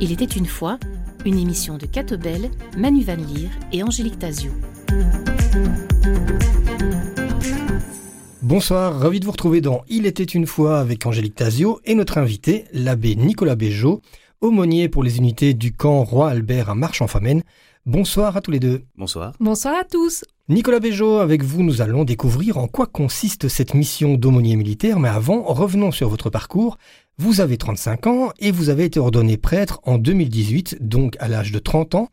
Il était une fois une émission de Catobel, Manu Van Leer et Angélique Tazio. Bonsoir, ravi de vous retrouver dans Il était une fois avec Angélique Tazio et notre invité, l'abbé Nicolas Béjot, aumônier pour les unités du camp Roi Albert à Marche-en-Famenne. Bonsoir à tous les deux. Bonsoir. Bonsoir à tous. Nicolas Béjot, avec vous, nous allons découvrir en quoi consiste cette mission d'aumônier militaire. Mais avant, revenons sur votre parcours. Vous avez 35 ans et vous avez été ordonné prêtre en 2018, donc à l'âge de 30 ans.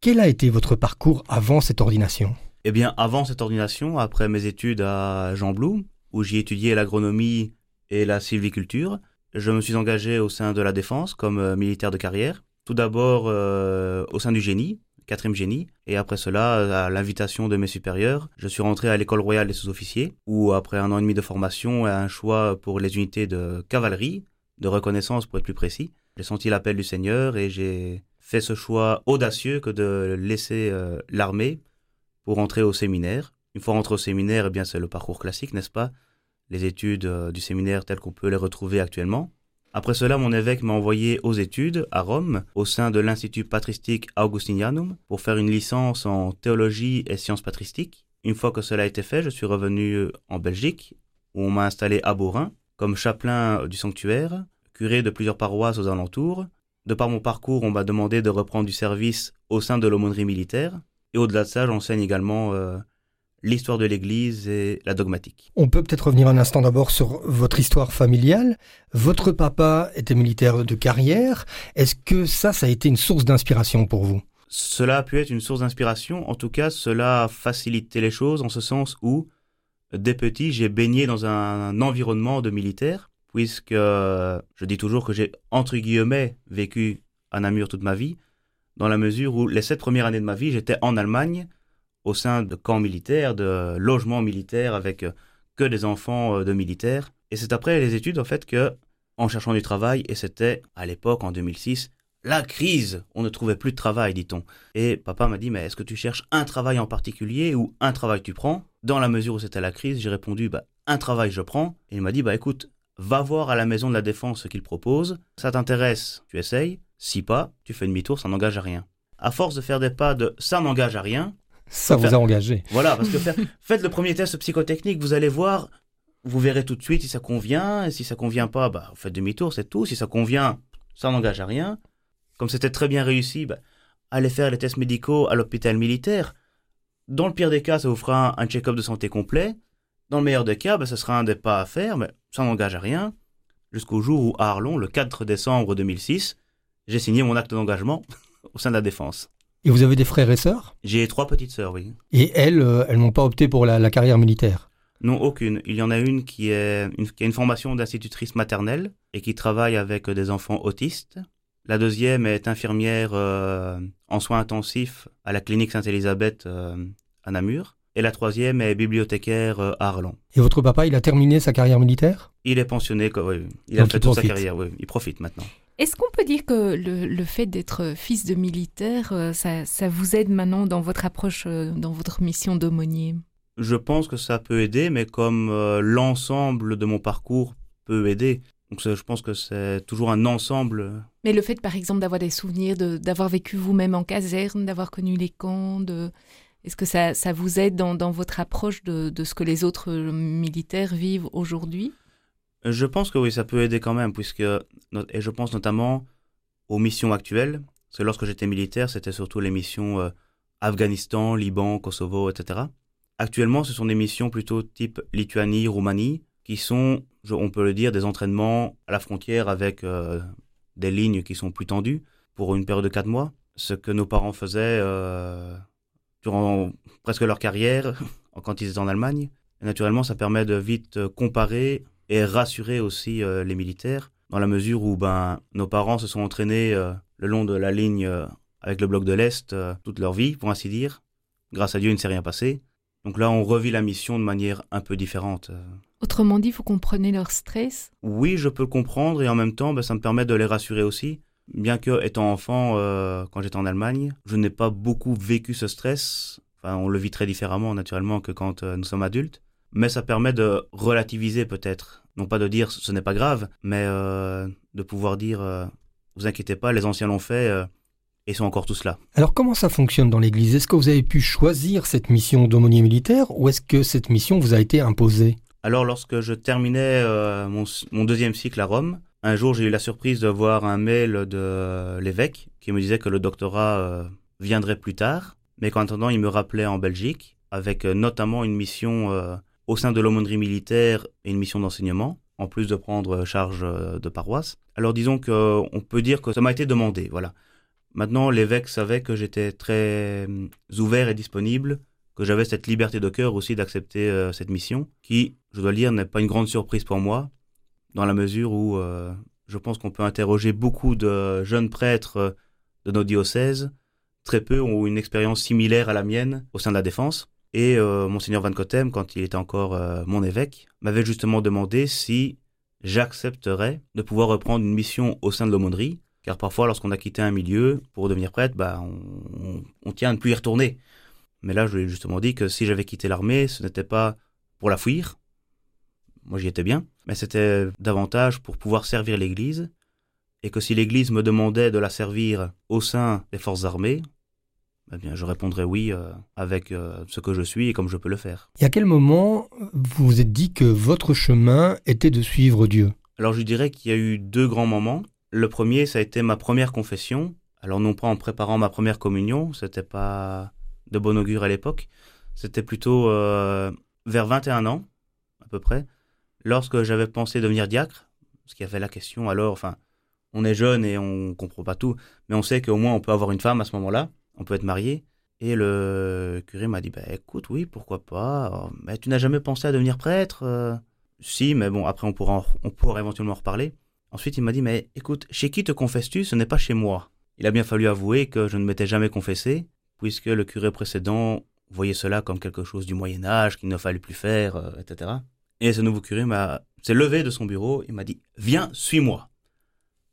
Quel a été votre parcours avant cette ordination? Eh bien, avant cette ordination, après mes études à Jean Blou, où j'y étudié l'agronomie et la sylviculture, je me suis engagé au sein de la défense comme euh, militaire de carrière. Tout d'abord euh, au sein du génie, quatrième génie, et après cela, à l'invitation de mes supérieurs, je suis rentré à l'école royale des sous-officiers, où après un an et demi de formation et un choix pour les unités de cavalerie, de reconnaissance pour être plus précis, j'ai senti l'appel du Seigneur et j'ai fait ce choix audacieux que de laisser euh, l'armée pour entrer au séminaire. Une fois rentré au séminaire, eh bien c'est le parcours classique, n'est-ce pas? Les études euh, du séminaire telles qu'on peut les retrouver actuellement. Après cela, mon évêque m'a envoyé aux études à Rome, au sein de l'Institut patristique Augustinianum, pour faire une licence en théologie et sciences patristiques. Une fois que cela a été fait, je suis revenu en Belgique, où on m'a installé à Beaurain, comme chapelain du sanctuaire, curé de plusieurs paroisses aux alentours. De par mon parcours, on m'a demandé de reprendre du service au sein de l'aumônerie militaire. Et au-delà de ça, j'enseigne également euh, l'histoire de l'Église et la dogmatique. On peut peut-être revenir un instant d'abord sur votre histoire familiale. Votre papa était militaire de carrière. Est-ce que ça, ça a été une source d'inspiration pour vous? Cela a pu être une source d'inspiration. En tout cas, cela a facilité les choses en ce sens où, dès petit, j'ai baigné dans un environnement de militaire, puisque je dis toujours que j'ai, entre guillemets, vécu à Namur toute ma vie, dans la mesure où les sept premières années de ma vie, j'étais en Allemagne, au sein de camps militaires, de logements militaires avec euh, que des enfants euh, de militaires. Et c'est après les études, en fait, que, en cherchant du travail, et c'était à l'époque, en 2006, la crise, on ne trouvait plus de travail, dit-on. Et papa m'a dit, mais est-ce que tu cherches un travail en particulier ou un travail tu prends? Dans la mesure où c'était la crise, j'ai répondu, bah, un travail je prends. Et il m'a dit, bah écoute, va voir à la maison de la défense ce qu'ils proposent. Ça t'intéresse, tu essayes. Si pas, tu fais demi-tour, ça n'engage à rien. À force de faire des pas de ça n'engage à rien, ça vous a engagé. Voilà, parce que faites le premier test psychotechnique, vous allez voir, vous verrez tout de suite si ça convient, et si ça convient pas, bah, vous faites demi-tour, c'est tout. Si ça convient, ça n'engage à rien. Comme c'était très bien réussi, bah, allez faire les tests médicaux à l'hôpital militaire. Dans le pire des cas, ça vous fera un check-up de santé complet. Dans le meilleur des cas, bah, ce sera un des pas à faire, mais ça n'engage à rien. Jusqu'au jour où, à Arlon, le 4 décembre 2006, j'ai signé mon acte d'engagement au sein de la défense. Et vous avez des frères et sœurs? J'ai trois petites sœurs, oui. Et elles, euh, elles n'ont pas opté pour la, la, carrière militaire? Non, aucune. Il y en a une qui, est une, qui a une formation d'institutrice maternelle et qui travaille avec des enfants autistes. La deuxième est infirmière euh, en soins intensifs à la clinique Sainte-Élisabeth euh, à Namur. Et la troisième est bibliothécaire euh, à Arlon. Et votre papa, il a terminé sa carrière militaire? Il est pensionné, oui. Il a fait il toute sa carrière, oui. Il profite maintenant. Est-ce qu'on peut dire que le, le fait d'être fils de militaire, euh, ça, ça vous aide maintenant dans votre approche, euh, dans votre mission d'aumônier? Je pense que ça peut aider, mais comme euh, l'ensemble de mon parcours peut aider. Donc je pense que c'est toujours un ensemble. Mais le fait, par exemple, d'avoir des souvenirs, de- d'avoir vécu vous-même en caserne, d'avoir connu les camps, de... est-ce que ça, ça vous aide dans, dans votre approche de, de ce que les autres militaires vivent aujourd'hui? Je pense que oui, ça peut aider quand même, puisque, et je pense notamment aux missions actuelles, parce que lorsque j'étais militaire, c'était surtout les missions euh, Afghanistan, Liban, Kosovo, etc. Actuellement, ce sont des missions plutôt type Lituanie, Roumanie, qui sont, on peut le dire, des entraînements à la frontière avec euh, des lignes qui sont plus tendues pour une période de quatre mois. Ce que nos parents faisaient euh, durant presque leur carrière quand ils étaient en Allemagne. Naturellement, ça permet de vite comparer et rassurer aussi euh, les militaires, dans la mesure où ben, nos parents se sont entraînés euh, le long de la ligne euh, avec le bloc de l'Est toute leur vie, pour ainsi dire. Grâce à Dieu, il ne s'est rien passé. Donc là, on revit la mission de manière un peu différente. Autrement dit, vous comprenez leur stress? Oui, je peux le comprendre et en même temps, ben, ça me permet de les rassurer aussi. Bien que, étant enfant, quand j'étais en Allemagne, je n'ai pas beaucoup vécu ce stress. Enfin, on le vit très différemment naturellement que quand nous sommes adultes. Mais ça permet de relativiser peut-être. Non pas de dire ce n'est pas grave, mais de pouvoir dire vous inquiétez pas, les anciens l'ont fait et sont encore tous là. Alors comment ça fonctionne dans l'Église? Est-ce que vous avez pu choisir cette mission d'aumônier militaire ou est-ce que cette mission vous a été imposée? Alors lorsque je terminais euh, mon, deuxième cycle à Rome, un jour j'ai eu la surprise de voir un mail de l'évêque qui me disait que le doctorat euh, viendrait plus tard, mais qu'en attendant il me rappelait en Belgique avec euh, notamment une mission au sein de l'aumônerie militaire et une mission d'enseignement en plus de prendre charge de paroisse. Alors disons qu'on peut dire que ça m'a été demandé, voilà. Maintenant, l'évêque savait que j'étais très hum, ouvert et disponible, que j'avais cette liberté de cœur aussi d'accepter euh, cette mission, qui, je dois le dire, n'est pas une grande surprise pour moi, dans la mesure où euh, je pense qu'on peut interroger beaucoup de jeunes prêtres euh, de nos diocèses. Très peu ont une expérience similaire à la mienne au sein de la défense. Et monseigneur Van Cotem, quand il était encore mon évêque, m'avait justement demandé si j'accepterais de pouvoir reprendre une mission au sein de l'aumônerie, car parfois, lorsqu'on a quitté un milieu pour devenir prêtre, bah, on, tient à ne plus y retourner. Mais là, je lui ai justement dit que si j'avais quitté l'armée, ce n'était pas pour la fuir. Moi, j'y étais bien. Mais c'était davantage pour pouvoir servir l'Église. Et que si l'Église me demandait de la servir au sein des forces armées, eh bien, je répondrais oui euh, avec euh, ce que je suis et comme je peux le faire. Et à quel moment vous vous êtes dit que votre chemin était de suivre Dieu? Alors, je dirais qu'il y a eu deux grands moments. Le premier, ça a été ma première confession. Alors non pas en préparant ma première communion, c'était pas de bon augure à l'époque. C'était plutôt euh, vers 21 ans, à peu près, lorsque j'avais pensé devenir diacre, ce qui avait la question alors, enfin, on est jeune et on comprend pas tout, mais on sait qu'au moins on peut avoir une femme à ce moment-là, on peut être marié. Et le curé m'a dit, bah, écoute, oui, pourquoi pas, mais tu n'as jamais pensé à devenir prêtre euh? Si, mais bon, après on pourra, on pourra éventuellement en reparler. Ensuite, il m'a dit, mais écoute, chez qui te confesses-tu? Ce n'est pas chez moi. Il a bien fallu avouer que je ne m'étais jamais confessé, puisque le curé précédent voyait cela comme quelque chose du Moyen Âge qu'il ne fallait plus faire, euh, etc. Et ce nouveau curé m'a s'est levé de son bureau et m'a dit, viens, suis-moi.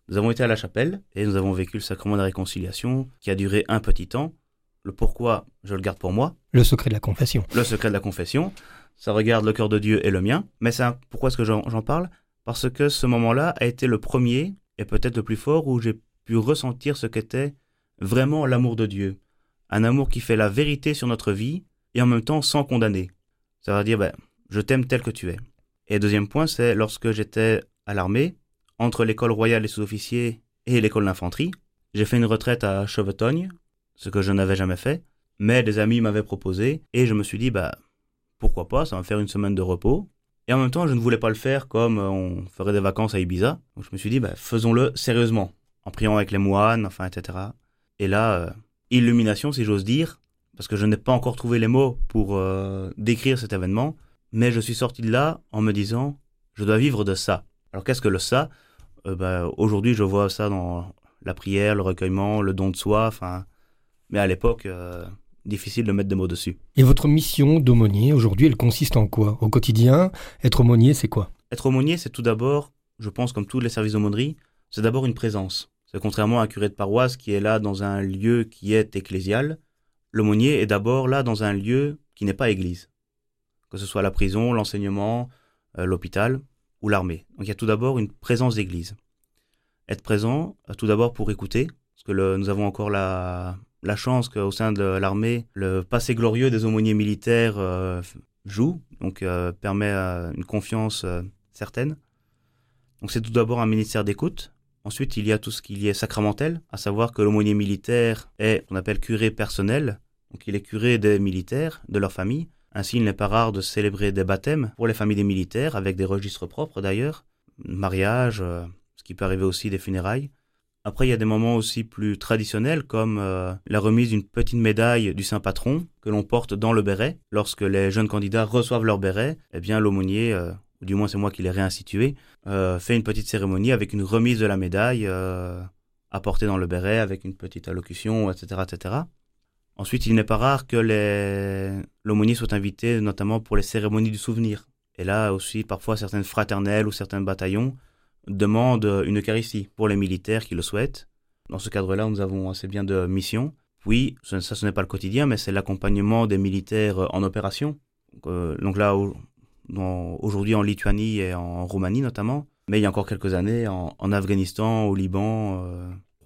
Nous avons été à la chapelle et nous avons vécu le sacrement de la réconciliation qui a duré un petit temps. Le pourquoi, je le garde pour moi. Le secret de la confession. Le secret de la confession. Ça regarde le cœur de Dieu et le mien. Mais ça, pourquoi est-ce que j'en parle? Parce que ce moment-là a été le premier, et peut-être le plus fort, où j'ai pu ressentir ce qu'était vraiment l'amour de Dieu. Un amour qui fait la vérité sur notre vie, et en même temps sans condamner. Ça veut dire, ben, je t'aime tel que tu es. Et deuxième point, c'est lorsque j'étais à l'armée, entre l'école royale des sous-officiers et l'école d'infanterie, j'ai fait une retraite à Chevetogne, ce que je n'avais jamais fait, mais des amis m'avaient proposé, et je me suis dit, bah, pourquoi pas, ça va me faire une semaine de repos, et en même temps, je ne voulais pas le faire comme euh, on ferait des vacances à Ibiza. Donc je me suis dit, bah, faisons-le sérieusement, en priant avec les moines, enfin, etc. Et là, euh, illumination, si j'ose dire, parce que je n'ai pas encore trouvé les mots pour euh, décrire cet événement, mais je suis sorti de là en me disant, je dois vivre de ça. Alors qu'est-ce que le ça? Bah, Aujourd'hui, je vois ça dans la prière, le recueillement, le don de soi, enfin, mais à l'époque, difficile de mettre des mots dessus. Et votre mission d'aumônier, aujourd'hui, elle consiste en quoi? Au quotidien, être aumônier, c'est quoi? Être aumônier, c'est tout d'abord, je pense, comme tous les services d'aumônerie, c'est d'abord une présence. C'est contrairement à un curé de paroisse qui est là dans un lieu qui est ecclésial, l'aumônier est d'abord là dans un lieu qui n'est pas église. Que ce soit la prison, l'enseignement, euh, l'hôpital ou l'armée. Donc il y a tout d'abord une présence d'église. Être présent, euh, tout d'abord pour écouter, parce que nous avons encore la, la chance qu'au sein de l'armée, le passé glorieux des aumôniers militaires euh, joue, donc euh, permet une confiance certaine. Donc c'est tout d'abord un ministère d'écoute. Ensuite, il y a tout ce qui est sacramentel, à savoir que l'aumônier militaire est, on appelle curé personnel, donc il est curé des militaires, de leur famille. Ainsi, il n'est pas rare de célébrer des baptêmes pour les familles des militaires, avec des registres propres d'ailleurs, mariage, ce qui peut arriver aussi des funérailles. Après, il y a des moments aussi plus traditionnels comme euh, la remise d'une petite médaille du Saint Patron que l'on porte dans le béret. Lorsque les jeunes candidats reçoivent leur béret, eh bien l'aumônier, euh, ou du moins c'est moi qui l'ai réinstitué, euh, fait une petite cérémonie avec une remise de la médaille apportée dans le béret avec une petite allocution, etc. etc. Ensuite, il n'est pas rare que l'aumônier soit invité notamment pour les cérémonies du souvenir. Et là aussi, parfois, certaines fraternelles ou certains bataillons demande une Eucharistie pour les militaires qui le souhaitent. Dans ce cadre-là, nous avons assez bien de missions. Puis, ça, ce n'est pas le quotidien, mais c'est l'accompagnement des militaires en opération. Donc, là, aujourd'hui en Lituanie et en Roumanie notamment, mais il y a encore quelques années en, Afghanistan, au Liban,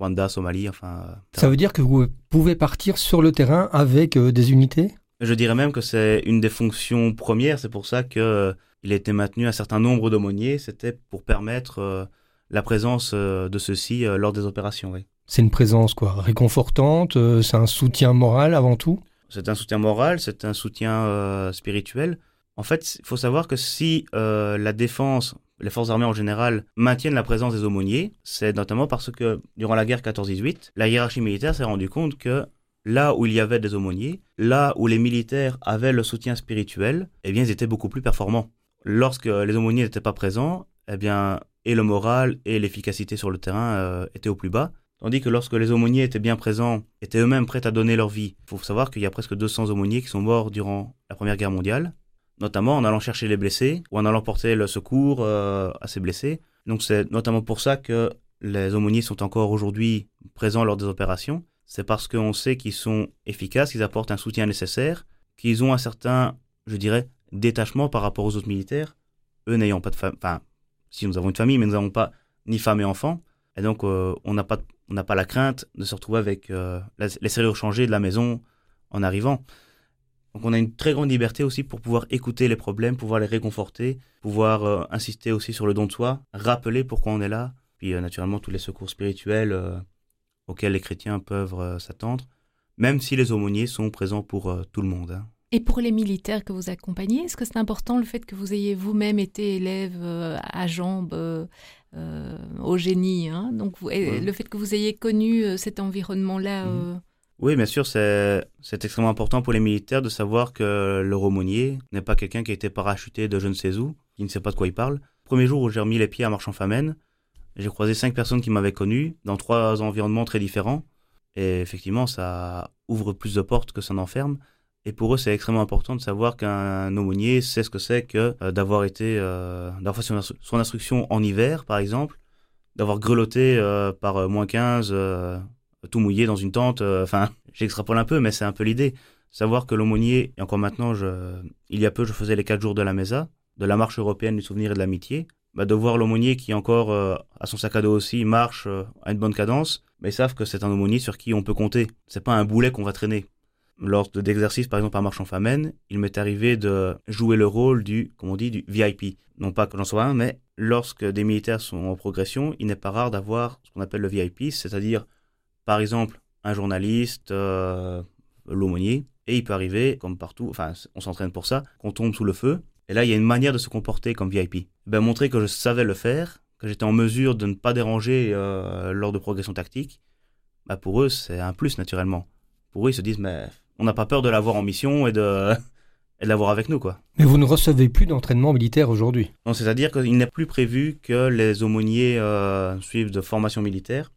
Rwanda, Somalie, enfin. Ça veut dire que vous pouvez partir sur le terrain avec des unités? Je dirais même que c'est une des fonctions premières. C'est pour ça que il a été maintenu un certain nombre d'aumôniers. C'était pour permettre euh, la présence euh, de ceux-ci euh, lors des opérations. Oui. C'est une présence quoi réconfortante. c'est un soutien moral avant tout? C'est un soutien moral. C'est un soutien spirituel. En fait, il faut savoir que si la défense, les forces armées en général maintiennent la présence des aumôniers, c'est notamment parce que durant la guerre 14-18, la hiérarchie militaire s'est rendue compte que là où il y avait des aumôniers, là où les militaires avaient le soutien spirituel, eh bien, ils étaient beaucoup plus performants lorsque les aumôniers n'étaient pas présents, eh bien, et le moral et l'efficacité sur le terrain euh, étaient au plus bas. Tandis que lorsque les aumôniers étaient bien présents, étaient eux-mêmes prêts à donner leur vie. Il faut savoir qu'il y a presque 200 aumôniers qui sont morts durant la Première Guerre mondiale, notamment en allant chercher les blessés ou en allant porter le secours euh, à ces blessés. Donc c'est notamment pour ça que les aumôniers sont encore aujourd'hui présents lors des opérations. C'est parce qu'on sait qu'ils sont efficaces, qu'ils apportent un soutien nécessaire, qu'ils ont un certain, je dirais, détachement par rapport aux autres militaires, eux n'ayant pas de famille, enfin, si nous avons une famille, mais nous n'avons pas ni femme et enfants, et donc euh, on n'a pas, pas la crainte de se retrouver avec euh, les serrures changées de la maison en arrivant. Donc on a une très grande liberté aussi pour pouvoir écouter les problèmes, pouvoir les réconforter, pouvoir euh, insister aussi sur le don de soi, rappeler pourquoi on est là, puis naturellement tous les secours spirituels auxquels les chrétiens peuvent s'attendre, même si les aumôniers sont présents pour tout le monde. Hein. Et pour les militaires que vous accompagnez, est-ce que c'est important le fait que vous ayez vous-même été élève euh, à jambes euh, euh, au génie hein? Donc, le fait que vous ayez connu cet environnement-là mhm. Oui, bien sûr, c'est extrêmement important pour les militaires de savoir que le aumônier n'est pas quelqu'un qui a été parachuté de je ne sais où, qui ne sait pas de quoi il parle. premier jour où j'ai remis les pieds à Marchand-Famène, j'ai croisé cinq personnes qui m'avaient connu dans trois environnements très différents. Et effectivement, ça ouvre plus de portes que ça n'enferme. Et pour eux, c'est extrêmement important de savoir qu'un aumônier sait ce que c'est que euh, d'avoir été, euh, d'avoir fait son, instruction en hiver, par exemple, d'avoir grelotté euh, par moins 15, tout mouillé dans une tente. Enfin, j'extrapole un peu, mais c'est un peu l'idée. Savoir que l'aumônier, et encore maintenant, il y a peu, je faisais les quatre jours de la Mesa, de la marche européenne du souvenir et de l'amitié. Bah, de voir l'aumônier qui encore à son sac à dos aussi marche à une bonne cadence, mais ils savent que c'est un aumônier sur qui on peut compter. C'est pas un boulet qu'on va traîner lors d'exercices, par exemple, à Marchand-Famène, il m'est arrivé de jouer le rôle du, comme on dit, du VIP. Non pas que j'en sois un, mais lorsque des militaires sont en progression, il n'est pas rare d'avoir ce qu'on appelle le VIP, c'est-à-dire, par exemple, un journaliste, euh, l'aumônier, et il peut arriver, comme partout, enfin, on s'entraîne pour ça, qu'on tombe sous le feu. Et là, il y a une manière de se comporter comme VIP. Ben, montrer que je savais le faire, que j'étais en mesure de ne pas déranger euh, lors de progression tactique, ben, pour eux, c'est un plus, naturellement. Pour eux, ils se disent, mais on n'a pas peur de l'avoir en mission et de, l'avoir avec nous, quoi. Mais vous ne recevez plus d'entraînement militaire aujourd'hui Non, c'est-à-dire qu'il n'est plus prévu que les aumôniers euh, suivent de formation militaire.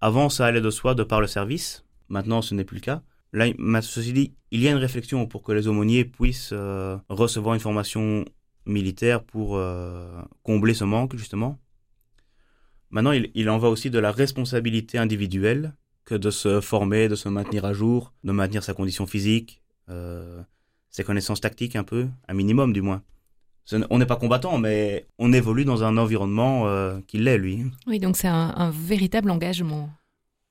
Avant, ça allait de soi de par le service. Maintenant, ce n'est plus le cas. Là, ceci dit, il y a une réflexion pour que les aumôniers puissent euh, recevoir une formation militaire pour euh, combler ce manque, justement. Maintenant, il, en va aussi de la responsabilité individuelle que de se former, de se maintenir à jour, de maintenir sa condition physique, euh, ses connaissances tactiques un peu, un minimum du moins. On n'est pas combattant, mais on évolue dans un environnement euh, qui l'est, lui. Oui, donc c'est un, véritable engagement.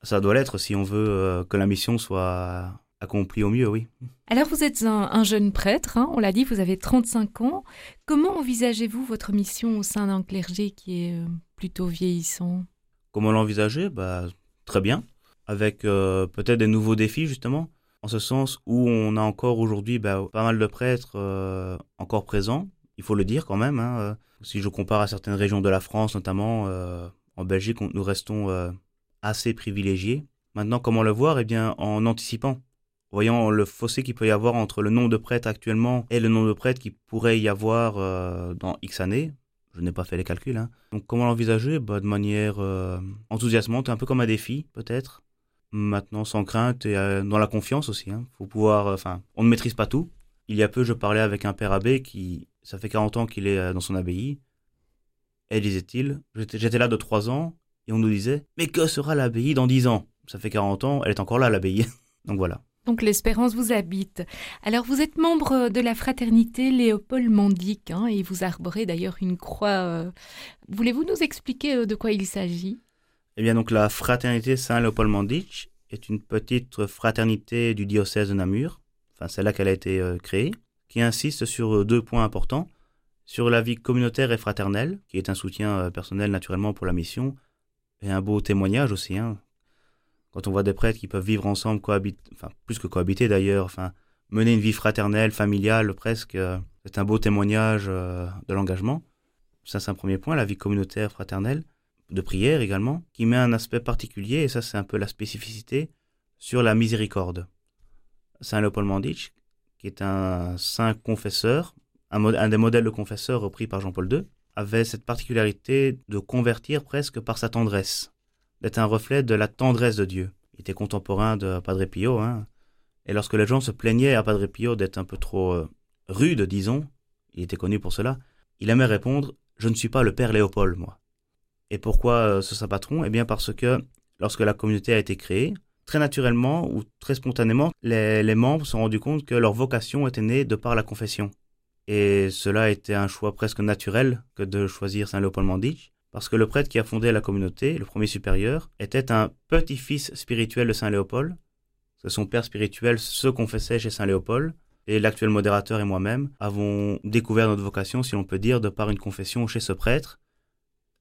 Ça doit l'être si on veut euh, que la mission soit accomplie au mieux, oui. Alors vous êtes un, jeune prêtre, hein, on l'a dit, vous avez 35 ans. Comment envisagez-vous votre mission au sein d'un clergé qui est plutôt vieillissant? Comment l'envisager? Bah, Très bien avec euh, peut-être des nouveaux défis justement, en ce sens où on a encore aujourd'hui bah, pas mal de prêtres euh, encore présents, il faut le dire quand même. Hein, euh. si je compare à certaines régions de la France, notamment en Belgique, nous restons assez privilégiés. Maintenant, comment le voir? Eh bien, en anticipant, voyant le fossé qu'il peut y avoir entre le nombre de prêtres actuellement et le nombre de prêtres qui pourrait y avoir dans X années. Je n'ai pas fait les calculs. Hein. Donc, comment l'envisager? Bah, De manière enthousiasmante, un peu comme un défi, peut-être maintenant sans crainte et euh, dans la confiance aussi. Hein. Faut pouvoir, euh, enfin, on ne maîtrise pas tout. Il y a peu, je parlais avec un père abbé qui, ça fait 40 ans qu'il est euh, dans son abbaye. Et disait-il, j'étais là de 3 ans et on nous disait, mais que sera l'abbaye dans 10 ans? Ça fait 40 ans, elle est encore là, l'abbaye. Donc voilà. Donc l'espérance vous habite. Alors vous êtes membre de la fraternité Léopold Mandic hein, et vous arborez d'ailleurs une croix. Euh. Voulez-vous nous expliquer euh, de quoi il s'agit? Eh bien donc la fraternité Saint-Léopold Mandic est une petite fraternité du diocèse de Namur, c'est là qu'elle a été euh, créée, qui insiste sur deux points importants sur la vie communautaire et fraternelle, qui est un soutien personnel naturellement pour la mission, et un beau témoignage aussi, hein, quand on voit des prêtres qui peuvent vivre ensemble, cohabiter, enfin plus que cohabiter d'ailleurs, enfin mener une vie fraternelle, familiale presque, euh, c'est un beau témoignage euh, de l'engagement. Ça c'est un premier point, la vie communautaire fraternelle, de prière également, qui met un aspect particulier, et ça c'est un peu la spécificité, sur la miséricorde. Saint Léopold Mandich, qui est un saint confesseur, un, un des modèles de confesseur repris par Jean-Paul II, avait cette particularité de convertir presque par sa tendresse d'être un reflet de la tendresse de Dieu. Il était contemporain de Padre Pio, hein. et lorsque les gens se plaignaient à Padre Pio d'être un peu trop euh, rude, disons, il était connu pour cela, il aimait répondre Je ne suis pas le Père Léopold, moi. Et pourquoi euh, ce saint patron? Eh bien parce que lorsque la communauté a été créée, très naturellement ou très spontanément, les, membres se sont rendus compte que leur vocation était née de par la confession. Et cela était un choix presque naturel que de choisir Saint Léopold Mandich, parce que le prêtre qui a fondé la communauté, le premier supérieur, était un petit-fils spirituel de Saint Léopold. Son père spirituel se confessait chez Saint Léopold, et l'actuel modérateur et moi-même avons découvert notre vocation, si l'on peut dire, de par une confession chez ce prêtre.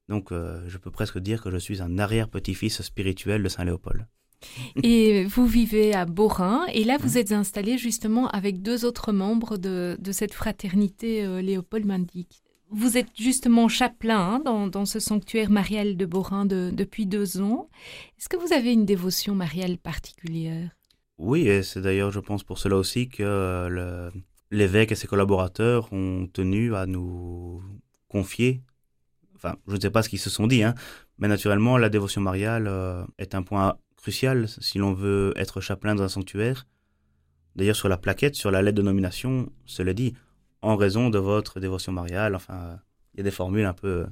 Donc euh, je peux presque dire que je suis un arrière-petit-fils spirituel de Saint Léopold. Et vous vivez à Borin, et là vous êtes installé justement avec deux autres membres de, cette fraternité euh, Léopold Mandic. Vous êtes justement chapelain hein, dans, ce sanctuaire marial de Borin depuis deux ans. Est-ce que vous avez une dévotion mariale particulière? Oui, et c'est d'ailleurs, je pense, pour cela aussi que l'évêque et ses collaborateurs ont tenu à nous confier, enfin, je ne sais pas ce qu'ils se sont dit, hein, mais naturellement, la dévotion mariale euh, est un point crucial si l'on veut être chapelain dans un sanctuaire. D'ailleurs, sur la plaquette, sur la lettre de nomination, cela dit, en raison de votre dévotion mariale. Enfin, il y a des formules un peu. Euh.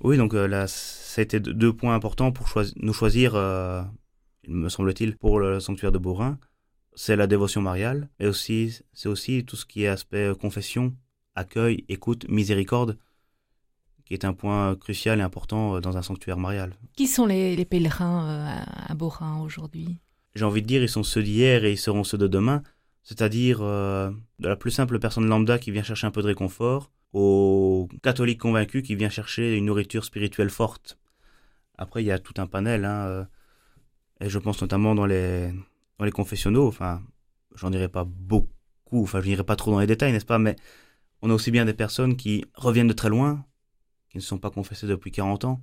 Oui, donc euh, là, ça a été deux points importants pour nous choisir, euh, me semble-t-il, pour le sanctuaire de Bourrin. C'est la dévotion mariale, et aussi, c'est aussi tout ce qui est aspect confession, accueil, écoute, miséricorde, qui est un point crucial et important dans un sanctuaire marial. Qui sont les, pèlerins à Bourrin aujourd'hui? J'ai envie de dire, ils sont ceux d'hier et ils seront ceux de demain c'est-à-dire euh, de la plus simple personne lambda qui vient chercher un peu de réconfort au catholique convaincu qui vient chercher une nourriture spirituelle forte. Après, il y a tout un panel, hein, euh, et je pense notamment dans les, dans les confessionnaux, enfin, j'en dirai pas beaucoup, enfin, je n'irai pas trop dans les détails, n'est-ce pas, mais on a aussi bien des personnes qui reviennent de très loin, ne se sont pas confessées depuis 40 ans,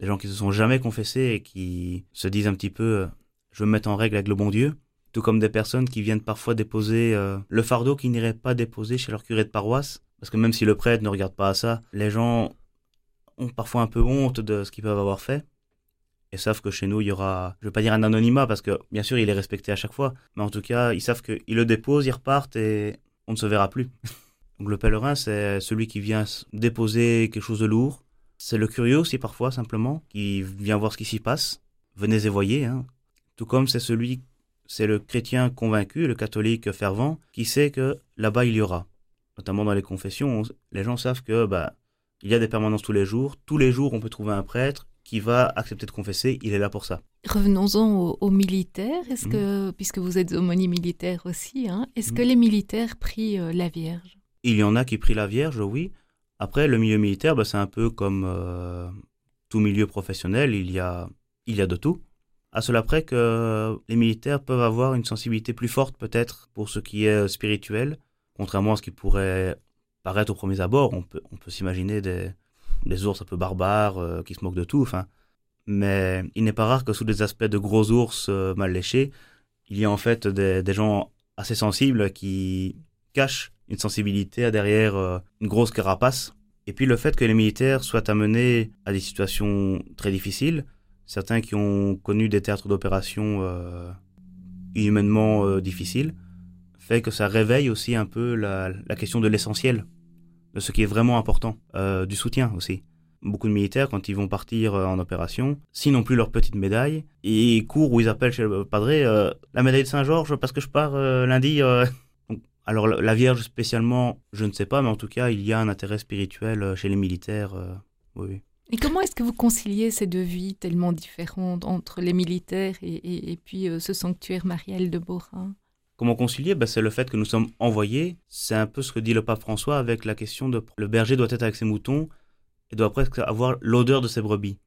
des gens qui se sont jamais confessés et qui se disent un petit peu, euh, je veux me mettre en règle avec le bon Dieu, tout comme des personnes qui viennent parfois déposer euh, le fardeau qu'ils n'iraient pas déposer chez leur curé de paroisse. Parce que même si le prêtre ne regarde pas à ça, les gens ont parfois un peu honte de ce qu'ils peuvent avoir fait. Et savent que chez nous, il y aura, je ne vais pas dire un anonymat, parce que bien sûr, il est respecté à chaque fois. Mais en tout cas, ils savent qu'ils le déposent, ils repartent et on ne se verra plus. Donc le pèlerin, c'est celui qui vient déposer quelque chose de lourd. C'est le curieux aussi parfois, simplement, qui vient voir ce qui s'y passe. Venez et voyez. Hein. Tout comme c'est celui c'est le chrétien convaincu, le catholique fervent, qui sait que là-bas il y aura. Notamment dans les confessions, les gens savent que bah, il y a des permanences tous les jours. Tous les jours, on peut trouver un prêtre qui va accepter de confesser. Il est là pour ça. Revenons-en aux, militaires. Est-ce que, mhm. puisque vous êtes aumônier militaire aussi, hein, est-ce que mhm. les militaires prient euh, la Vierge? Il y en a qui prient la Vierge, oui. Après, le milieu militaire, bah, c'est un peu comme euh, tout milieu professionnel. Il y a, il y a de tout à cela près que les militaires peuvent avoir une sensibilité plus forte peut-être pour ce qui est spirituel, contrairement à ce qui pourrait paraître au premier abord. On peut, on peut s'imaginer des, ours un peu barbares euh, qui se moquent de tout. Mais il n'est pas rare que sous des aspects de gros ours euh, mal léchés, il y a en fait des, gens assez sensibles qui cachent une sensibilité derrière euh, une grosse carapace. Et puis le fait que les militaires soient amenés à des situations très difficiles, certains qui ont connu des théâtres d'opération euh, humainement euh, difficiles, fait que ça réveille aussi un peu la, question de l'essentiel, de ce qui est vraiment important, euh, du soutien aussi. Beaucoup de militaires, quand ils vont partir en opération, s'ils n'ont plus leur petite médaille, ils courent ou ils appellent chez le padré la médaille de Saint-Georges parce que je pars lundi. Alors la Vierge spécialement, je ne sais pas, mais en tout cas, il y a un intérêt spirituel chez les militaires. oui. Et comment est-ce que vous conciliez ces deux vies tellement différentes entre les militaires et, et, puis ce sanctuaire marial de Borin Comment concilier? Ben, C'est le fait que nous sommes envoyés. C'est un peu ce que dit le pape François avec la question de le berger doit être avec ses moutons et doit presque avoir l'odeur de ses brebis.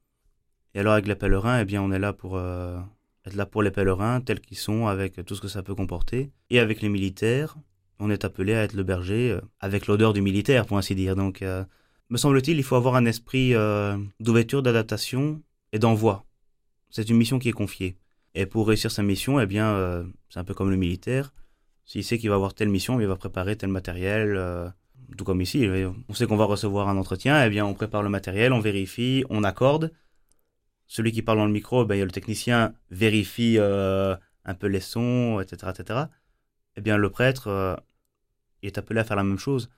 Et alors avec les pèlerins, eh bien on est là pour euh, être là pour les pèlerins tels qu'ils sont, avec tout ce que ça peut comporter. Et avec les militaires, on est appelé à être le berger euh, avec l'odeur du militaire, pour ainsi dire. Donc, euh, me semble-t-il, il faut avoir un esprit d'ouverture, d'adaptation et d'envoi. C'est une mission qui est confiée. Et pour réussir sa mission, eh bien, euh, c'est un peu comme le militaire. S'il sait qu'il va avoir telle mission, il va préparer tel matériel. Euh, tout comme ici, on sait qu'on va recevoir un entretien, eh bien, on prépare le matériel, on vérifie, on accorde. Celui qui parle dans le micro, ben, le technicien vérifie euh, un peu les sons, etc., etc. Eh bien, le prêtre, est appelé à faire la même chose.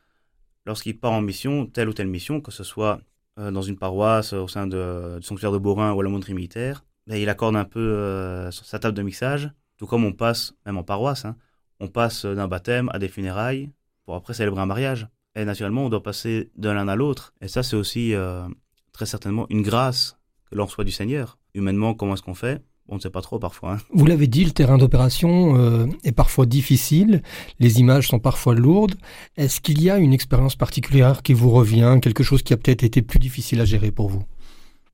Lorsqu'il part en mission, telle ou telle mission, que ce soit dans une paroisse, au sein de, du sanctuaire de Borin ou à la monterie militaire, ben, il accorde un peu euh, sa table de mixage, tout comme on passe, même en paroisse, hein, on passe d'un baptême à des funérailles pour après célébrer un mariage. Et naturellement, on doit passer de l'un à l'autre. Et ça, c'est aussi euh, très certainement une grâce que l'on reçoit du Seigneur. Humainement, comment est-ce qu'on fait? On ne sait pas trop parfois. Hein. Vous l'avez dit, le terrain d'opération euh, est parfois difficile, les images sont parfois lourdes. Est-ce qu'il y a une expérience particulière qui vous revient, quelque chose qui a peut-être été plus difficile à gérer pour vous?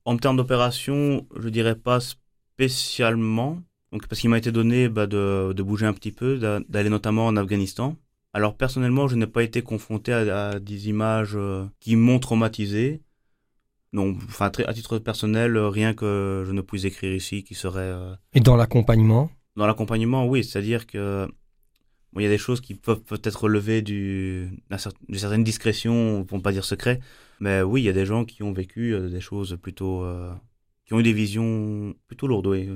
En termes d'opération, je dirais pas spécialement. Donc, parce qu'il m'a été donné bah, de, bouger un petit peu, d'aller notamment en Afghanistan. Alors personnellement, je n'ai pas été confronté à, des images euh, qui m'ont traumatisé. Non, enfin à titre personnel, rien que je ne puisse écrire ici qui serait. Euh, Et dans l'accompagnement? Dans l'accompagnement, oui, c'est-à-dire que il y a des choses qui peuvent peut-être relever d'une certaine discrétion, pour ne pas dire secret, mais oui, il y a des gens qui ont vécu euh, des choses plutôt. Euh, qui ont eu des visions plutôt lourdes, oui.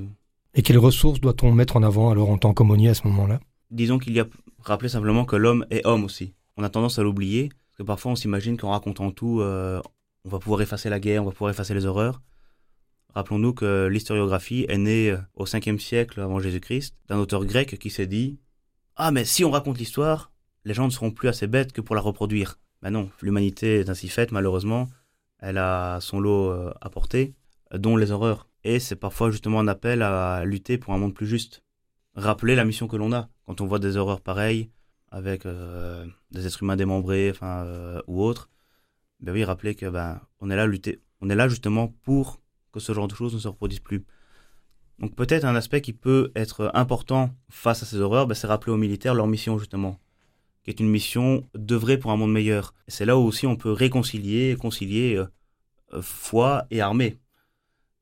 Et quelles ressources doit-on mettre en avant alors en tant qu'aumônier à ce moment-là? Disons qu'il y a rappelé simplement que l'homme est homme aussi. On a tendance à l'oublier, parce que parfois on s'imagine qu'en racontant tout, euh, on va pouvoir effacer la guerre, on va pouvoir effacer les horreurs. Rappelons-nous que l'historiographie est née au 5e siècle avant Jésus-Christ d'un auteur grec qui s'est dit Ah, mais si on raconte l'histoire, les gens ne seront plus assez bêtes que pour la reproduire. Ben non, l'humanité est ainsi faite, malheureusement. Elle a son lot euh, à porter, dont les horreurs. Et c'est parfois justement un appel à lutter pour un monde plus juste. Rappeler la mission que l'on a. Quand on voit des horreurs pareilles, avec euh, des êtres humains démembrés enfin, euh, ou autres, ben oui, rappeler que ben, on est là lutter. On est là justement pour que ce genre de choses ne se reproduisent plus. Donc peut-être un aspect qui peut être important face à ces horreurs, ben, c'est rappeler aux militaires leur mission justement qui est une mission d'œuvrer pour un monde meilleur. C'est là où aussi on peut réconcilier, concilier euh, euh, foi et armée.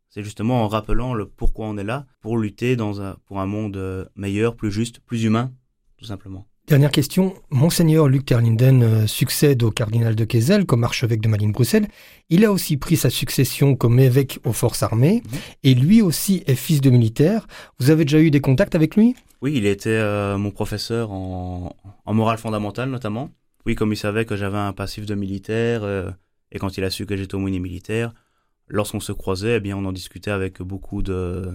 C'est justement en rappelant le pourquoi on est là, pour lutter dans un, pour un monde euh, meilleur, plus juste, plus humain, tout simplement. Dernière question. Monseigneur Luc Terlinden euh, succède au cardinal de Kessel comme archevêque de Malines-Bruxelles. Il a aussi pris sa succession comme évêque aux forces armées mhm. et lui aussi est fils de militaire. Vous avez déjà eu des contacts avec lui? Oui, il était euh, mon professeur en, morale fondamentale notamment. Oui, comme il savait que j'avais un passif de militaire euh, et quand il a su que j'étais aumônier militaire, lorsqu'on se croisait, eh bien, on en discutait avec beaucoup de,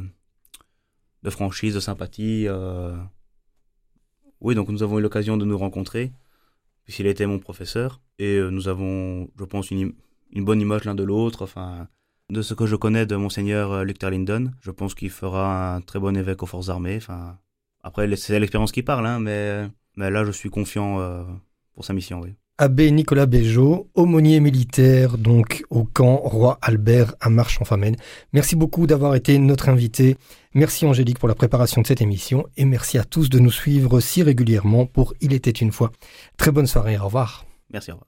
de franchise, de sympathie. Oui, donc nous avons eu l'occasion de nous rencontrer, puisqu'il était mon professeur, et euh, nous avons, je pense, une, bonne image l'un de l'autre. Enfin, de ce que je connais de monseigneur euh, Luc Terlinden, je pense qu'il fera un très bon évêque aux forces armées. Enfin, après, c'est l'expérience qui parle, hein, mais, mais là, je suis confiant euh, pour sa mission, oui. Abbé Nicolas Béjot, aumônier militaire donc au camp Roi Albert à Marche-en-Famenne. Merci beaucoup d'avoir été notre invité. Merci Angélique pour la préparation de cette émission et merci à tous de nous suivre si régulièrement pour Il était une fois. Très bonne soirée, au revoir. Merci, au revoir.